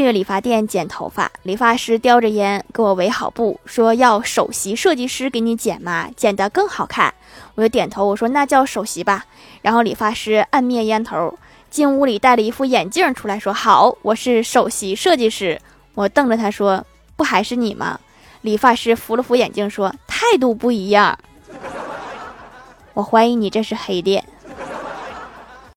去理发店剪头发，理发师叼着烟给我围好布，说要首席设计师给你剪吗，剪得更好看。我就点头，我说那叫首席吧。然后理发师按灭烟头，进屋里戴了一副眼镜出来，说好，我是首席设计师。我瞪着他说，不还是你吗？理发师扶了扶眼镜说，态度不一样。我怀疑你这是黑店。